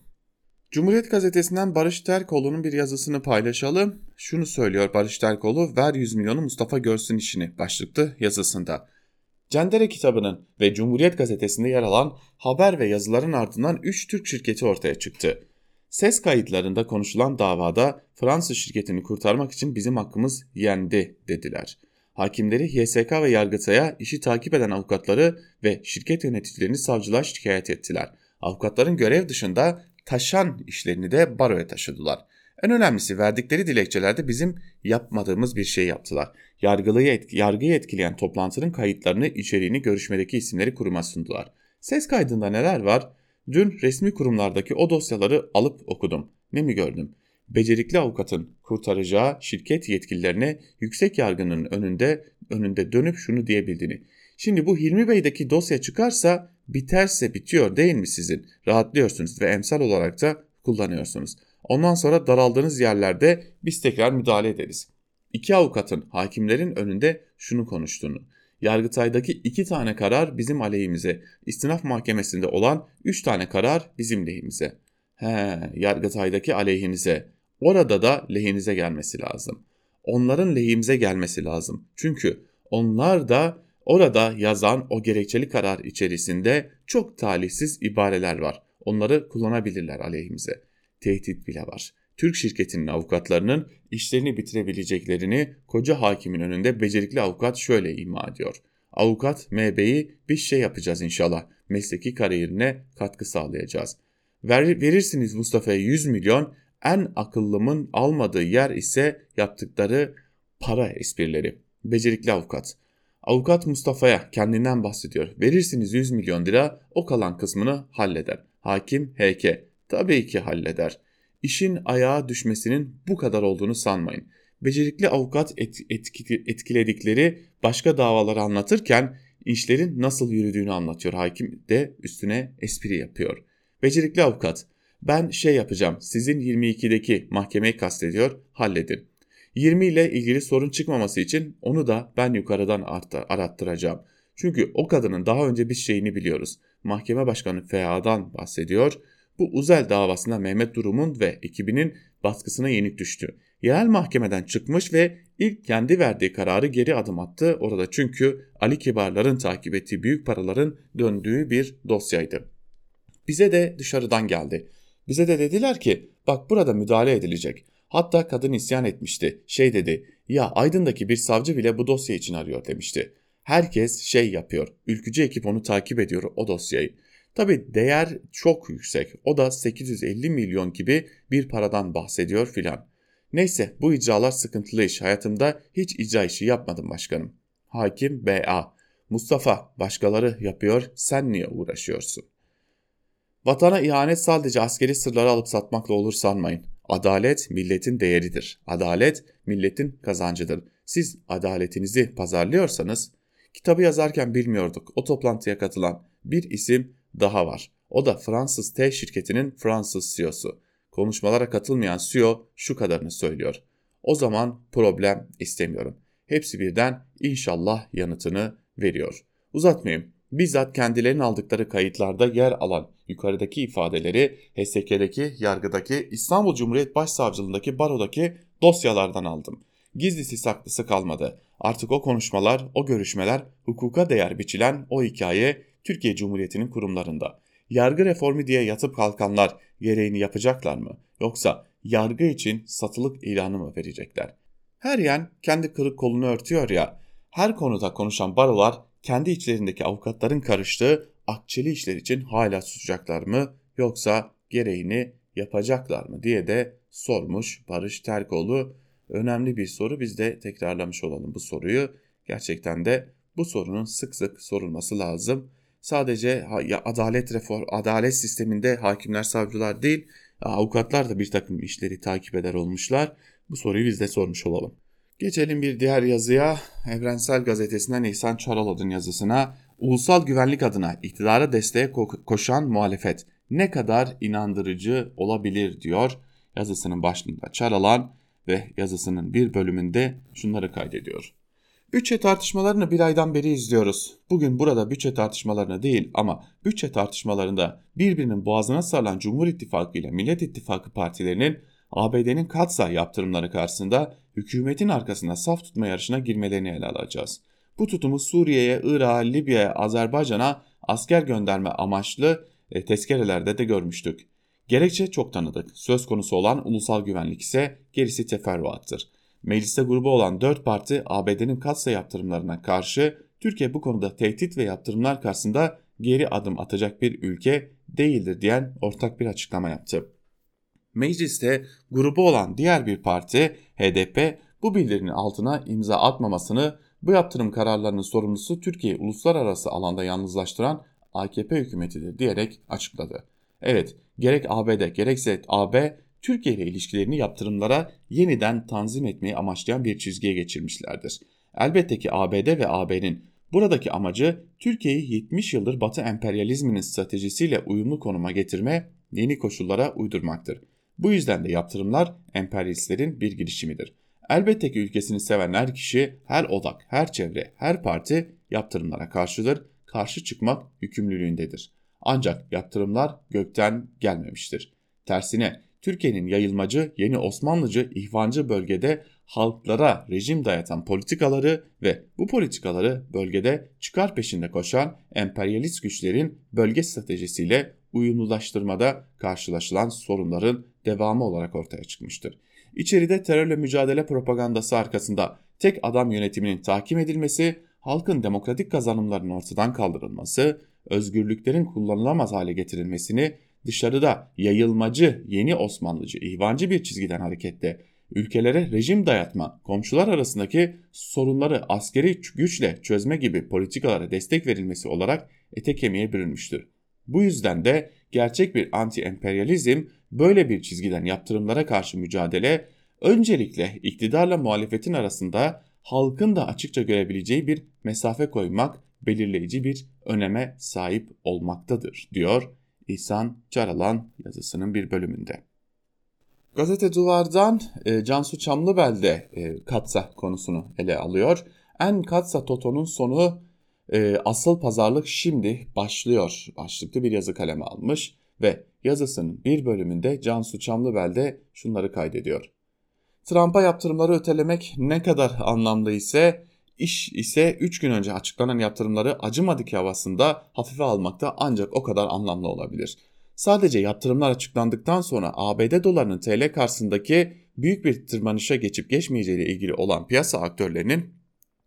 Cumhuriyet Gazetesi'nden Barış Terkoğlu'nun bir yazısını paylaşalım. Şunu söylüyor Barış Terkoğlu, ver 100 milyonu Mustafa görsün işini başlıklı yazısında. Cendere kitabının ve Cumhuriyet gazetesinde yer alan haber ve yazıların ardından 3 Türk şirketi ortaya çıktı. Ses kayıtlarında konuşulan davada Fransız şirketini kurtarmak için bizim hakkımız yendi dediler. Hakimleri YSK ve Yargıtay'a işi takip eden avukatları ve şirket yöneticilerini savcılığa şikayet ettiler. Avukatların görev dışında taşan işlerini de baroya taşıdılar. En önemlisi verdikleri dilekçelerde bizim yapmadığımız bir şey yaptılar. Yargılıyı et, yargıyı etkileyen toplantının kayıtlarını, içeriğini, görüşmedeki isimleri kuruma sundular. Ses kaydında neler var? Dün resmi kurumlardaki o dosyaları alıp okudum. Ne mi gördüm? Becerikli avukatın kurtaracağı şirket yetkililerine yüksek yargının önünde önünde dönüp şunu diyebildiğini. Şimdi bu Hilmi Bey'deki dosya çıkarsa biterse bitiyor değil mi sizin? Rahatlıyorsunuz ve emsal olarak da kullanıyorsunuz. Ondan sonra daraldığınız yerlerde biz tekrar müdahale ederiz. İki avukatın hakimlerin önünde şunu konuştuğunu. Yargıtay'daki iki tane karar bizim aleyhimize, istinaf mahkemesinde olan üç tane karar bizim lehimize. He, Yargıtay'daki aleyhinize, orada da lehinize gelmesi lazım. Onların lehimize gelmesi lazım. Çünkü onlar da orada yazan o gerekçeli karar içerisinde çok talihsiz ibareler var. Onları kullanabilirler aleyhimize tehdit bile var. Türk şirketinin avukatlarının işlerini bitirebileceklerini koca hakimin önünde becerikli avukat şöyle ima ediyor. Avukat MB'yi bir şey yapacağız inşallah. Mesleki kariyerine katkı sağlayacağız. Ver, verirsiniz Mustafa'ya 100 milyon, en akıllımın almadığı yer ise yaptıkları para esprileri. Becerikli avukat. Avukat Mustafa'ya kendinden bahsediyor. Verirsiniz 100 milyon lira, o kalan kısmını halleder. Hakim HK. Tabii ki halleder. İşin ayağa düşmesinin bu kadar olduğunu sanmayın. Becerikli avukat et, etki, etkiledikleri başka davaları anlatırken işlerin nasıl yürüdüğünü anlatıyor. Hakim de üstüne espri yapıyor. Becerikli avukat. Ben şey yapacağım. Sizin 22'deki mahkemeyi kastediyor. Halledin. 20 ile ilgili sorun çıkmaması için onu da ben yukarıdan arattıracağım. Çünkü o kadının daha önce bir şeyini biliyoruz. Mahkeme Başkanı F.A.'dan bahsediyor. Bu Uzel davasında Mehmet Durum'un ve ekibinin baskısına yenik düştü. Yerel mahkemeden çıkmış ve ilk kendi verdiği kararı geri adım attı orada çünkü Ali Kibarların takip ettiği büyük paraların döndüğü bir dosyaydı. Bize de dışarıdan geldi. Bize de dediler ki bak burada müdahale edilecek. Hatta kadın isyan etmişti. Şey dedi ya Aydın'daki bir savcı bile bu dosya için arıyor demişti. Herkes şey yapıyor. Ülkücü ekip onu takip ediyor o dosyayı. Tabi değer çok yüksek. O da 850 milyon gibi bir paradan bahsediyor filan. Neyse bu icralar sıkıntılı iş. Hayatımda hiç icra işi yapmadım başkanım. Hakim B.A. Mustafa başkaları yapıyor sen niye uğraşıyorsun? Vatana ihanet sadece askeri sırları alıp satmakla olur sanmayın. Adalet milletin değeridir. Adalet milletin kazancıdır. Siz adaletinizi pazarlıyorsanız kitabı yazarken bilmiyorduk. O toplantıya katılan bir isim daha var. O da Fransız T şirketinin Fransız CEO'su. Konuşmalara katılmayan CEO şu kadarını söylüyor. O zaman problem istemiyorum. Hepsi birden inşallah yanıtını veriyor. Uzatmayayım. Bizzat kendilerinin aldıkları kayıtlarda yer alan yukarıdaki ifadeleri HSK'deki, yargıdaki, İstanbul Cumhuriyet Başsavcılığındaki, barodaki dosyalardan aldım. Gizlisi saklısı kalmadı. Artık o konuşmalar, o görüşmeler, hukuka değer biçilen o hikaye Türkiye Cumhuriyeti'nin kurumlarında. Yargı reformu diye yatıp kalkanlar gereğini yapacaklar mı? Yoksa yargı için satılık ilanı mı verecekler? Her yan kendi kırık kolunu örtüyor ya, her konuda konuşan barolar kendi içlerindeki avukatların karıştığı akçeli işler için hala susacaklar mı yoksa gereğini yapacaklar mı diye de sormuş Barış Terkoğlu. Önemli bir soru biz de tekrarlamış olalım bu soruyu. Gerçekten de bu sorunun sık sık sorulması lazım. Sadece adalet reform, adalet sisteminde hakimler, savcılar değil, avukatlar da bir takım işleri takip eder olmuşlar. Bu soruyu biz de sormuş olalım. Geçelim bir diğer yazıya. Evrensel Gazetesi'nden İhsan Çaralad'ın yazısına. Ulusal güvenlik adına iktidara desteğe koşan muhalefet ne kadar inandırıcı olabilir diyor yazısının başlığında Çaralan ve yazısının bir bölümünde şunları kaydediyor. Bütçe tartışmalarını bir aydan beri izliyoruz. Bugün burada bütçe tartışmalarını değil ama bütçe tartışmalarında birbirinin boğazına sarılan Cumhur İttifakı ile Millet İttifakı partilerinin ABD'nin katsa yaptırımları karşısında hükümetin arkasında saf tutma yarışına girmelerini ele alacağız. Bu tutumu Suriye'ye, Irak'a, Libya'ya, Azerbaycan'a asker gönderme amaçlı e, tezkerelerde de görmüştük. Gerekçe çok tanıdık. Söz konusu olan ulusal güvenlik ise gerisi teferruattır. Mecliste grubu olan 4 parti ABD'nin katsa yaptırımlarına karşı Türkiye bu konuda tehdit ve yaptırımlar karşısında geri adım atacak bir ülke değildir diyen ortak bir açıklama yaptı. Mecliste grubu olan diğer bir parti HDP bu bildirinin altına imza atmamasını bu yaptırım kararlarının sorumlusu Türkiye'yi uluslararası alanda yalnızlaştıran AKP hükümetidir diyerek açıkladı. Evet gerek ABD gerekse AB Türkiye ile ilişkilerini yaptırımlara yeniden tanzim etmeyi amaçlayan bir çizgiye geçirmişlerdir. Elbette ki ABD ve AB'nin buradaki amacı Türkiye'yi 70 yıldır Batı emperyalizminin stratejisiyle uyumlu konuma getirme, yeni koşullara uydurmaktır. Bu yüzden de yaptırımlar emperyalistlerin bir girişimidir. Elbette ki ülkesini seven her kişi, her odak, her çevre, her parti yaptırımlara karşıdır, karşı çıkmak yükümlülüğündedir. Ancak yaptırımlar gökten gelmemiştir. Tersine Türkiye'nin yayılmacı, yeni Osmanlıcı, ihvancı bölgede halklara rejim dayatan politikaları ve bu politikaları bölgede çıkar peşinde koşan emperyalist güçlerin bölge stratejisiyle uyumlulaştırmada karşılaşılan sorunların devamı olarak ortaya çıkmıştır. İçeride terörle mücadele propagandası arkasında tek adam yönetiminin tahkim edilmesi, halkın demokratik kazanımlarının ortadan kaldırılması, özgürlüklerin kullanılamaz hale getirilmesini dışarıda yayılmacı, yeni Osmanlıcı, ihvancı bir çizgiden hareketle ülkelere rejim dayatma, komşular arasındaki sorunları askeri güçle çözme gibi politikalara destek verilmesi olarak ete kemiğe bürünmüştür. Bu yüzden de gerçek bir anti-emperyalizm böyle bir çizgiden yaptırımlara karşı mücadele öncelikle iktidarla muhalefetin arasında halkın da açıkça görebileceği bir mesafe koymak, belirleyici bir öneme sahip olmaktadır diyor İhsan Çaralan yazısının bir bölümünde. Gazete Duvar'dan e, Cansu Çamlıbel de e, Katsa konusunu ele alıyor. En Katsa Toto'nun sonu e, asıl pazarlık şimdi başlıyor başlıklı bir yazı kaleme almış ve yazısının bir bölümünde Cansu Çamlıbel de şunları kaydediyor. Trump'a yaptırımları ötelemek ne kadar anlamlı ise iş ise 3 gün önce açıklanan yaptırımları acımadık havasında hafife almakta ancak o kadar anlamlı olabilir. Sadece yaptırımlar açıklandıktan sonra ABD dolarının TL karşısındaki büyük bir tırmanışa geçip geçmeyeceği ile ilgili olan piyasa aktörlerinin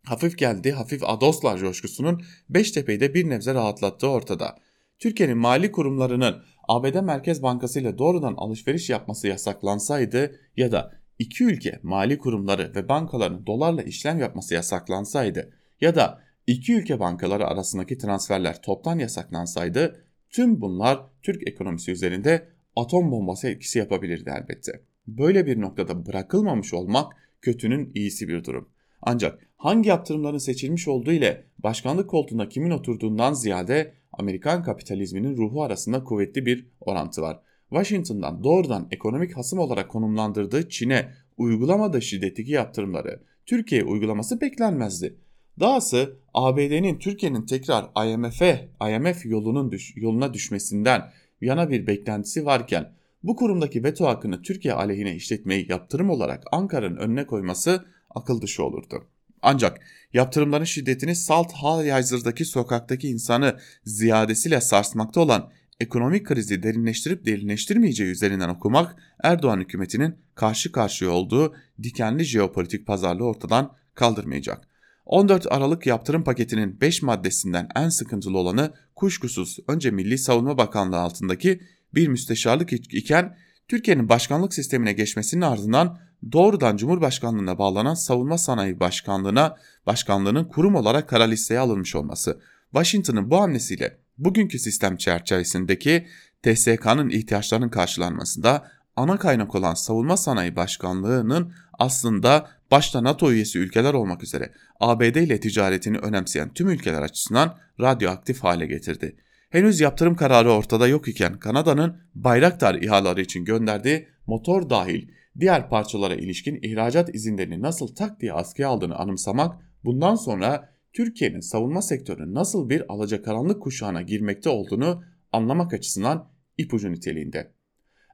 hafif geldi hafif adoslar coşkusunun Beştepe'yi de bir nebze rahatlattığı ortada. Türkiye'nin mali kurumlarının ABD Merkez Bankası ile doğrudan alışveriş yapması yasaklansaydı ya da iki ülke mali kurumları ve bankaların dolarla işlem yapması yasaklansaydı ya da iki ülke bankaları arasındaki transferler toptan yasaklansaydı tüm bunlar Türk ekonomisi üzerinde atom bombası etkisi yapabilirdi elbette. Böyle bir noktada bırakılmamış olmak kötünün iyisi bir durum. Ancak hangi yaptırımların seçilmiş olduğu ile başkanlık koltuğunda kimin oturduğundan ziyade Amerikan kapitalizminin ruhu arasında kuvvetli bir orantı var. Washington'dan doğrudan ekonomik hasım olarak konumlandırdığı Çin'e uygulamadığı şiddetteki yaptırımları Türkiye uygulaması beklenmezdi. Dahası ABD'nin Türkiye'nin tekrar IMF'e IMF yolunun düş, yoluna düşmesinden yana bir beklentisi varken bu kurumdaki veto hakkını Türkiye aleyhine işletmeyi yaptırım olarak Ankara'nın önüne koyması akıl dışı olurdu. Ancak yaptırımların şiddetini Salt Halihazırdaki sokaktaki insanı ziyadesiyle sarsmakta olan ekonomik krizi derinleştirip derinleştirmeyeceği üzerinden okumak Erdoğan hükümetinin karşı karşıya olduğu dikenli jeopolitik pazarlığı ortadan kaldırmayacak. 14 Aralık yaptırım paketinin 5 maddesinden en sıkıntılı olanı kuşkusuz önce Milli Savunma Bakanlığı altındaki bir müsteşarlık iken Türkiye'nin başkanlık sistemine geçmesinin ardından doğrudan Cumhurbaşkanlığına bağlanan Savunma Sanayi Başkanlığına başkanlığının kurum olarak kara listeye alınmış olması. Washington'ın bu hamlesiyle bugünkü sistem çerçevesindeki TSK'nın ihtiyaçlarının karşılanmasında ana kaynak olan Savunma Sanayi Başkanlığı'nın aslında başta NATO üyesi ülkeler olmak üzere ABD ile ticaretini önemseyen tüm ülkeler açısından radyoaktif hale getirdi. Henüz yaptırım kararı ortada yok iken Kanada'nın Bayraktar ihaleleri için gönderdiği motor dahil diğer parçalara ilişkin ihracat izinlerini nasıl tak diye askıya aldığını anımsamak bundan sonra Türkiye'nin savunma sektörünün nasıl bir alacakaranlık kuşağına girmekte olduğunu anlamak açısından ipucu niteliğinde.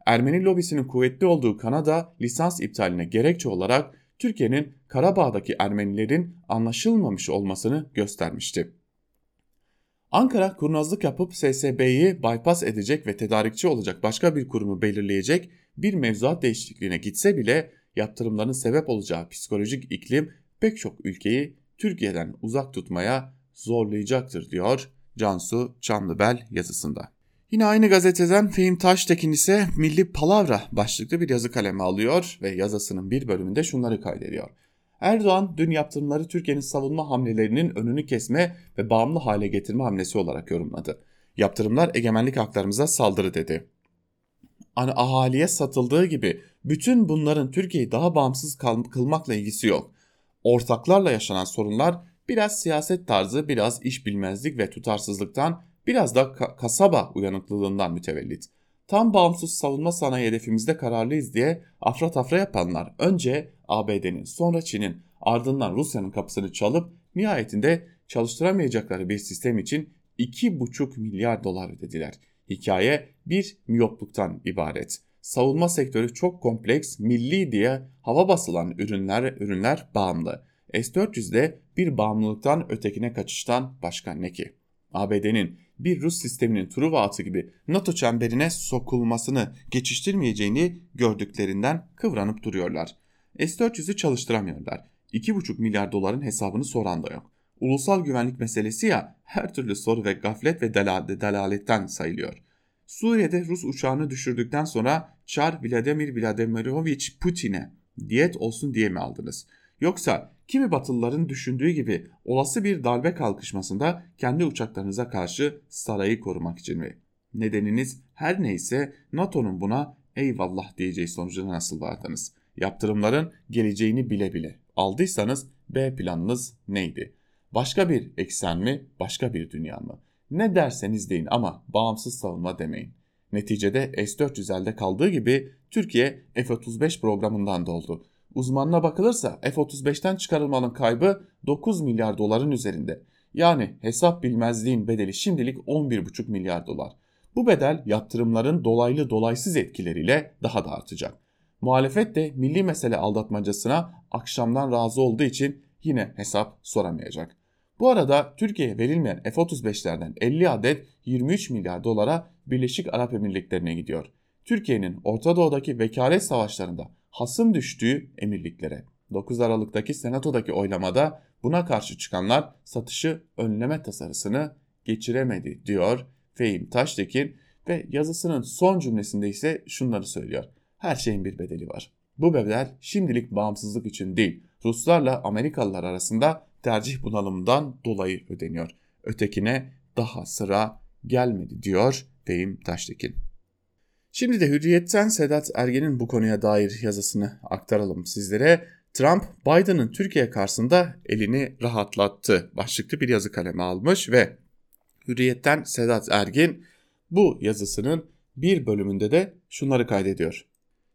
Ermeni lobisinin kuvvetli olduğu Kanada lisans iptaline gerekçe olarak Türkiye'nin Karabağ'daki Ermenilerin anlaşılmamış olmasını göstermişti. Ankara kurnazlık yapıp SSB'yi bypass edecek ve tedarikçi olacak başka bir kurumu belirleyecek bir mevzuat değişikliğine gitse bile yaptırımların sebep olacağı psikolojik iklim pek çok ülkeyi Türkiye'den uzak tutmaya zorlayacaktır diyor Cansu Çamlıbel yazısında. Yine aynı gazeteden Fehim Taştekin ise Milli Palavra başlıklı bir yazı kaleme alıyor ve yazısının bir bölümünde şunları kaydediyor. Erdoğan dün yaptırımları Türkiye'nin savunma hamlelerinin önünü kesme ve bağımlı hale getirme hamlesi olarak yorumladı. Yaptırımlar egemenlik haklarımıza saldırı dedi. Ahaliye satıldığı gibi bütün bunların Türkiye'yi daha bağımsız kılmakla ilgisi yok. Ortaklarla yaşanan sorunlar biraz siyaset tarzı, biraz iş bilmezlik ve tutarsızlıktan, biraz da ka kasaba uyanıklılığından mütevellit. Tam bağımsız savunma sanayi hedefimizde kararlıyız diye afra tafra yapanlar önce ABD'nin sonra Çin'in ardından Rusya'nın kapısını çalıp nihayetinde çalıştıramayacakları bir sistem için 2,5 milyar dolar ödediler. Hikaye bir miyopluktan ibaret. Savunma sektörü çok kompleks, milli diye hava basılan ürünler ürünler bağımlı. S-400'de bir bağımlılıktan ötekine kaçıştan başka ne ki? ABD'nin bir Rus sisteminin Truva atı gibi NATO çemberine sokulmasını geçiştirmeyeceğini gördüklerinden kıvranıp duruyorlar. S-400'ü çalıştıramıyorlar. 2,5 milyar doların hesabını soran da yok. Ulusal güvenlik meselesi ya her türlü soru ve gaflet ve delaletten sayılıyor. Suriye'de Rus uçağını düşürdükten sonra Çar Vladimir Vladimirovich Putin'e diyet olsun diye mi aldınız? Yoksa kimi Batılıların düşündüğü gibi olası bir darbe kalkışmasında kendi uçaklarınıza karşı sarayı korumak için mi? Nedeniniz her neyse NATO'nun buna eyvallah diyeceği sonucuna nasıl vardınız? Yaptırımların geleceğini bile bile aldıysanız B planınız neydi? Başka bir eksen mi, başka bir dünya mı? Ne derseniz deyin ama bağımsız savunma demeyin. Neticede S-400 elde kaldığı gibi Türkiye F-35 programından doldu. Uzmanına bakılırsa F-35'ten çıkarılmanın kaybı 9 milyar doların üzerinde. Yani hesap bilmezliğin bedeli şimdilik 11,5 milyar dolar. Bu bedel yaptırımların dolaylı dolaysız etkileriyle daha da artacak. Muhalefet de milli mesele aldatmacasına akşamdan razı olduğu için yine hesap soramayacak. Bu arada Türkiye'ye verilmeyen F-35'lerden 50 adet 23 milyar dolara Birleşik Arap Emirlikleri'ne gidiyor. Türkiye'nin Orta Doğu'daki vekalet savaşlarında hasım düştüğü emirliklere. 9 Aralık'taki senatodaki oylamada buna karşı çıkanlar satışı önleme tasarısını geçiremedi diyor Fehim Taştekin ve yazısının son cümlesinde ise şunları söylüyor. Her şeyin bir bedeli var. Bu bedel şimdilik bağımsızlık için değil, Ruslarla Amerikalılar arasında tercih bunalımından dolayı ödeniyor. Ötekine daha sıra gelmedi diyor Fehim Taştekin. Şimdi de Hürriyet'ten Sedat Ergen'in bu konuya dair yazısını aktaralım sizlere. Trump, Biden'ın Türkiye karşısında elini rahatlattı başlıklı bir yazı kaleme almış ve Hürriyet'ten Sedat Ergin bu yazısının bir bölümünde de şunları kaydediyor.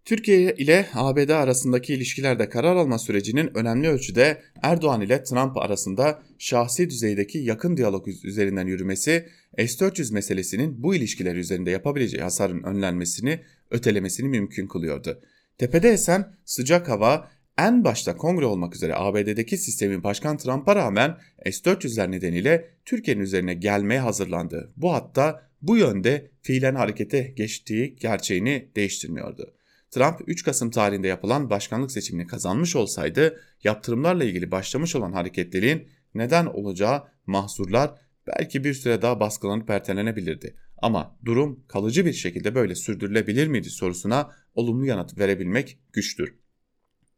Türkiye ile ABD arasındaki ilişkilerde karar alma sürecinin önemli ölçüde Erdoğan ile Trump arasında şahsi düzeydeki yakın diyalog üzerinden yürümesi, S-400 meselesinin bu ilişkiler üzerinde yapabileceği hasarın önlenmesini, ötelemesini mümkün kılıyordu. Tepede esen sıcak hava en başta kongre olmak üzere ABD'deki sistemin Başkan Trump'a rağmen S-400'ler nedeniyle Türkiye'nin üzerine gelmeye hazırlandı. Bu hatta bu yönde fiilen harekete geçtiği gerçeğini değiştirmiyordu. Trump 3 Kasım tarihinde yapılan başkanlık seçimini kazanmış olsaydı yaptırımlarla ilgili başlamış olan hareketlerin neden olacağı mahsurlar belki bir süre daha baskılanıp ertelenebilirdi. Ama durum kalıcı bir şekilde böyle sürdürülebilir miydi sorusuna olumlu yanıt verebilmek güçtür.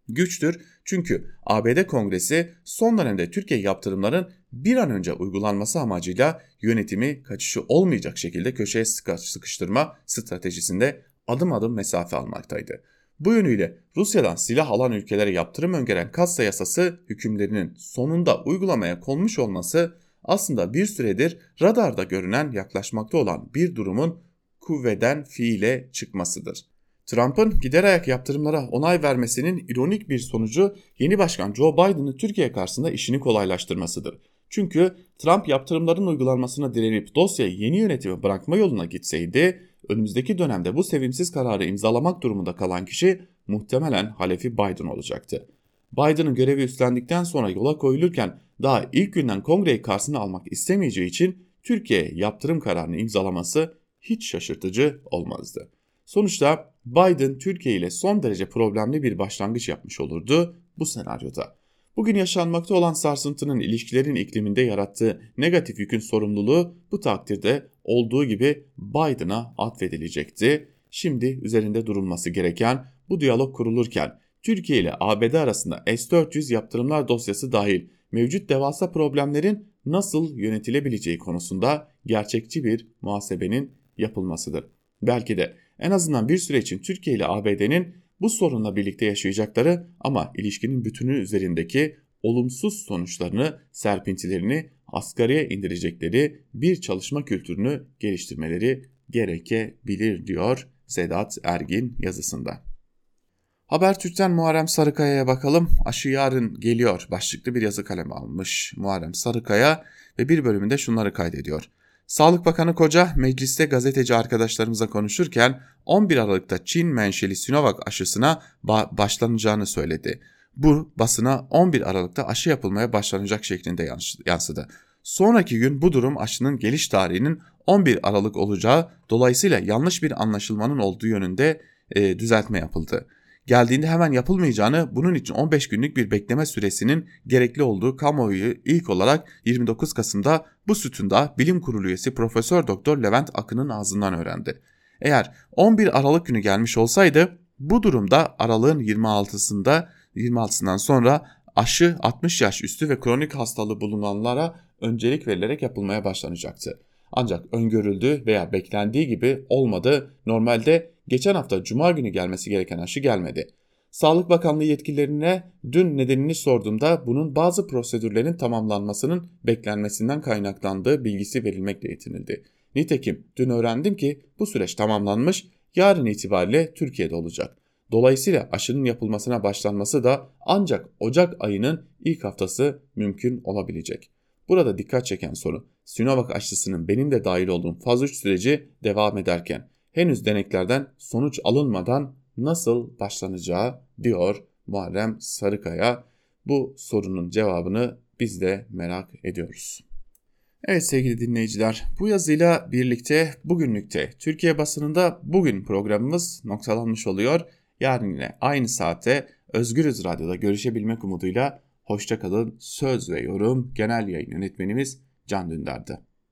Güçtür çünkü ABD Kongresi son dönemde Türkiye yaptırımların bir an önce uygulanması amacıyla yönetimi kaçışı olmayacak şekilde köşeye sıkıştırma stratejisinde adım adım mesafe almaktaydı. Bu yönüyle Rusya'dan silah alan ülkelere yaptırım öngören Kassa yasası hükümlerinin sonunda uygulamaya konmuş olması aslında bir süredir radarda görünen yaklaşmakta olan bir durumun kuvveden fiile çıkmasıdır. Trump'ın gider ayak yaptırımlara onay vermesinin ironik bir sonucu yeni başkan Joe Biden'ın Türkiye karşısında işini kolaylaştırmasıdır. Çünkü Trump yaptırımların uygulanmasına direnip dosyayı yeni yönetime bırakma yoluna gitseydi önümüzdeki dönemde bu sevimsiz kararı imzalamak durumunda kalan kişi muhtemelen halefi Biden olacaktı. Biden'ın görevi üstlendikten sonra yola koyulurken daha ilk günden kongreyi karşısına almak istemeyeceği için Türkiye yaptırım kararını imzalaması hiç şaşırtıcı olmazdı. Sonuçta Biden Türkiye ile son derece problemli bir başlangıç yapmış olurdu bu senaryoda. Bugün yaşanmakta olan sarsıntının ilişkilerin ikliminde yarattığı negatif yükün sorumluluğu bu takdirde olduğu gibi Biden'a atfedilecekti. Şimdi üzerinde durulması gereken bu diyalog kurulurken Türkiye ile ABD arasında S-400 yaptırımlar dosyası dahil mevcut devasa problemlerin nasıl yönetilebileceği konusunda gerçekçi bir muhasebenin yapılmasıdır. Belki de en azından bir süre için Türkiye ile ABD'nin bu sorunla birlikte yaşayacakları ama ilişkinin bütünü üzerindeki olumsuz sonuçlarını, serpintilerini asgariye indirecekleri bir çalışma kültürünü geliştirmeleri gerekebilir diyor Sedat Ergin yazısında. Habertürk'ten Muharrem Sarıkaya'ya bakalım. Aşı yarın geliyor başlıklı bir yazı kalemi almış Muharrem Sarıkaya ve bir bölümünde şunları kaydediyor. Sağlık Bakanı Koca mecliste gazeteci arkadaşlarımıza konuşurken 11 Aralık'ta Çin menşeli Sinovac aşısına ba başlanacağını söyledi. Bu basına 11 Aralık'ta aşı yapılmaya başlanacak şeklinde yansıdı. Sonraki gün bu durum aşının geliş tarihinin 11 Aralık olacağı dolayısıyla yanlış bir anlaşılmanın olduğu yönünde e, düzeltme yapıldı geldiğinde hemen yapılmayacağını, bunun için 15 günlük bir bekleme süresinin gerekli olduğu kamuoyu ilk olarak 29 Kasım'da bu sütunda Bilim Kurulu üyesi Profesör Doktor Levent Akın'ın ağzından öğrendi. Eğer 11 Aralık günü gelmiş olsaydı bu durumda aralığın 26'sında 26'sından sonra aşı 60 yaş üstü ve kronik hastalığı bulunanlara öncelik verilerek yapılmaya başlanacaktı. Ancak öngörüldüğü veya beklendiği gibi olmadı. Normalde geçen hafta cuma günü gelmesi gereken aşı gelmedi. Sağlık Bakanlığı yetkililerine dün nedenini sorduğumda bunun bazı prosedürlerin tamamlanmasının beklenmesinden kaynaklandığı bilgisi verilmekle yetinildi. Nitekim dün öğrendim ki bu süreç tamamlanmış, yarın itibariyle Türkiye'de olacak. Dolayısıyla aşının yapılmasına başlanması da ancak Ocak ayının ilk haftası mümkün olabilecek. Burada dikkat çeken soru Sinovac aşısının benim de dahil olduğum faz 3 süreci devam ederken henüz deneklerden sonuç alınmadan nasıl başlanacağı diyor Muharrem Sarıkaya. Bu sorunun cevabını biz de merak ediyoruz. Evet sevgili dinleyiciler bu yazıyla birlikte bugünlükte Türkiye basınında bugün programımız noktalanmış oluyor. Yarın yine aynı saatte Özgürüz Radyo'da görüşebilmek umuduyla hoşçakalın. Söz ve yorum genel yayın yönetmenimiz Can Dündar'dı.